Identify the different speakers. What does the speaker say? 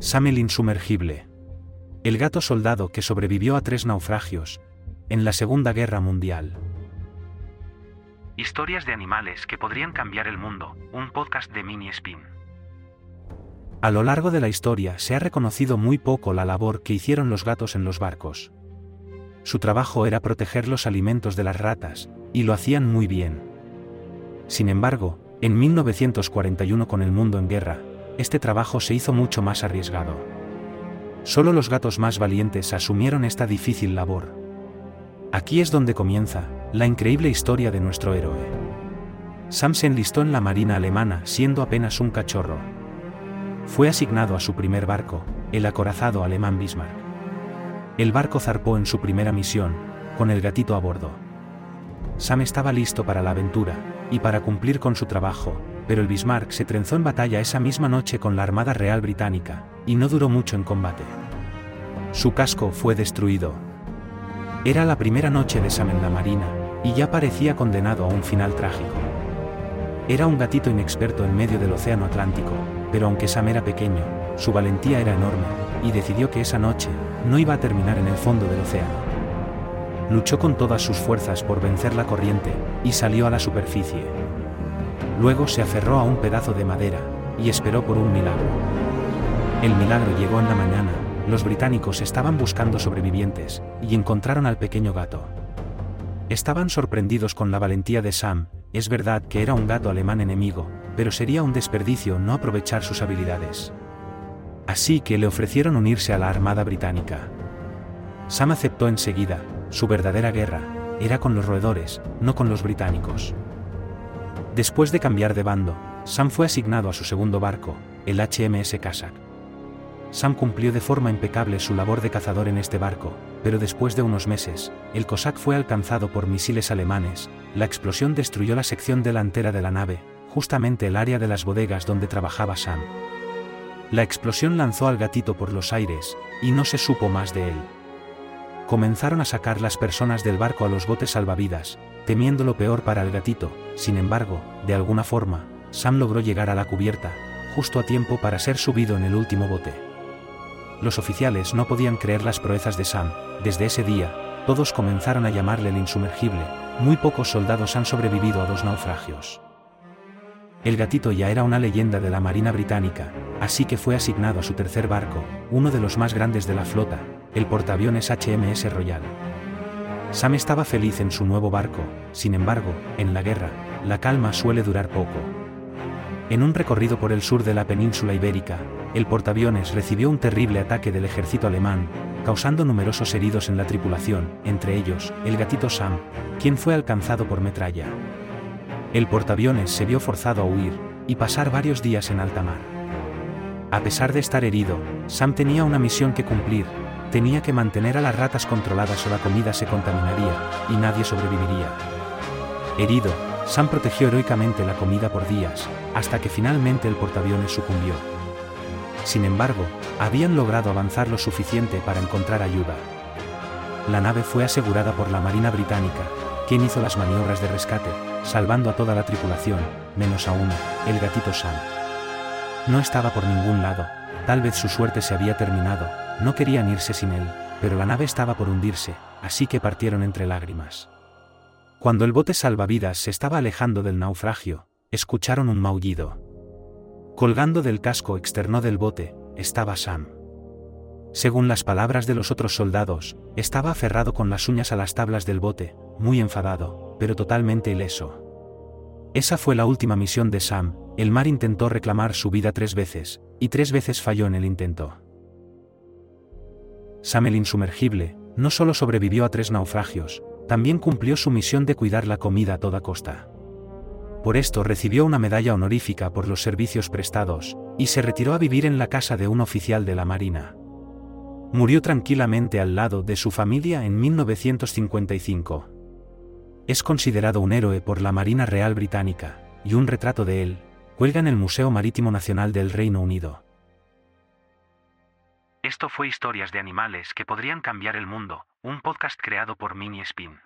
Speaker 1: Sam el insumergible. El gato soldado que sobrevivió a tres naufragios, en la Segunda Guerra Mundial. Historias de animales que podrían cambiar el mundo, un podcast de Mini Spin. A lo largo de la historia se ha reconocido muy poco la labor que hicieron los gatos en los barcos. Su trabajo era proteger los alimentos de las ratas, y lo hacían muy bien. Sin embargo, en 1941 con el mundo en guerra, este trabajo se hizo mucho más arriesgado. Solo los gatos más valientes asumieron esta difícil labor. Aquí es donde comienza la increíble historia de nuestro héroe. Sam se enlistó en la Marina alemana siendo apenas un cachorro. Fue asignado a su primer barco, el acorazado alemán Bismarck. El barco zarpó en su primera misión, con el gatito a bordo. Sam estaba listo para la aventura, y para cumplir con su trabajo, pero el Bismarck se trenzó en batalla esa misma noche con la Armada Real Británica, y no duró mucho en combate. Su casco fue destruido. Era la primera noche de Sam en la Marina, y ya parecía condenado a un final trágico. Era un gatito inexperto en medio del Océano Atlántico, pero aunque Sam era pequeño, su valentía era enorme, y decidió que esa noche no iba a terminar en el fondo del océano. Luchó con todas sus fuerzas por vencer la corriente, y salió a la superficie, Luego se aferró a un pedazo de madera, y esperó por un milagro. El milagro llegó en la mañana, los británicos estaban buscando sobrevivientes, y encontraron al pequeño gato. Estaban sorprendidos con la valentía de Sam, es verdad que era un gato alemán enemigo, pero sería un desperdicio no aprovechar sus habilidades. Así que le ofrecieron unirse a la Armada Británica. Sam aceptó enseguida, su verdadera guerra, era con los roedores, no con los británicos. Después de cambiar de bando, Sam fue asignado a su segundo barco, el HMS Cossack. Sam cumplió de forma impecable su labor de cazador en este barco, pero después de unos meses, el Cossack fue alcanzado por misiles alemanes, la explosión destruyó la sección delantera de la nave, justamente el área de las bodegas donde trabajaba Sam. La explosión lanzó al gatito por los aires, y no se supo más de él. Comenzaron a sacar las personas del barco a los botes salvavidas, temiendo lo peor para el gatito, sin embargo, de alguna forma, Sam logró llegar a la cubierta, justo a tiempo para ser subido en el último bote. Los oficiales no podían creer las proezas de Sam, desde ese día, todos comenzaron a llamarle el insumergible, muy pocos soldados han sobrevivido a dos naufragios. El gatito ya era una leyenda de la Marina Británica, así que fue asignado a su tercer barco, uno de los más grandes de la flota, el portaaviones HMS Royal. Sam estaba feliz en su nuevo barco, sin embargo, en la guerra, la calma suele durar poco. En un recorrido por el sur de la península ibérica, el portaaviones recibió un terrible ataque del ejército alemán, causando numerosos heridos en la tripulación, entre ellos, el gatito Sam, quien fue alcanzado por metralla. El portaaviones se vio forzado a huir, y pasar varios días en alta mar. A pesar de estar herido, Sam tenía una misión que cumplir, Tenía que mantener a las ratas controladas o la comida se contaminaría, y nadie sobreviviría. Herido, Sam protegió heroicamente la comida por días, hasta que finalmente el portaaviones sucumbió. Sin embargo, habían logrado avanzar lo suficiente para encontrar ayuda. La nave fue asegurada por la Marina Británica, quien hizo las maniobras de rescate, salvando a toda la tripulación, menos a uno, el gatito Sam. No estaba por ningún lado, tal vez su suerte se había terminado, no querían irse sin él, pero la nave estaba por hundirse, así que partieron entre lágrimas. Cuando el bote salvavidas se estaba alejando del naufragio, escucharon un maullido. Colgando del casco externo del bote, estaba Sam. Según las palabras de los otros soldados, estaba aferrado con las uñas a las tablas del bote, muy enfadado, pero totalmente ileso. Esa fue la última misión de Sam, el mar intentó reclamar su vida tres veces, y tres veces falló en el intento. Sam el insumergible, no solo sobrevivió a tres naufragios, también cumplió su misión de cuidar la comida a toda costa. Por esto recibió una medalla honorífica por los servicios prestados, y se retiró a vivir en la casa de un oficial de la Marina. Murió tranquilamente al lado de su familia en 1955. Es considerado un héroe por la Marina Real Británica, y un retrato de él, cuelga en el Museo Marítimo Nacional del Reino Unido. Esto fue Historias de Animales que podrían cambiar el mundo, un podcast creado por Mini Spin.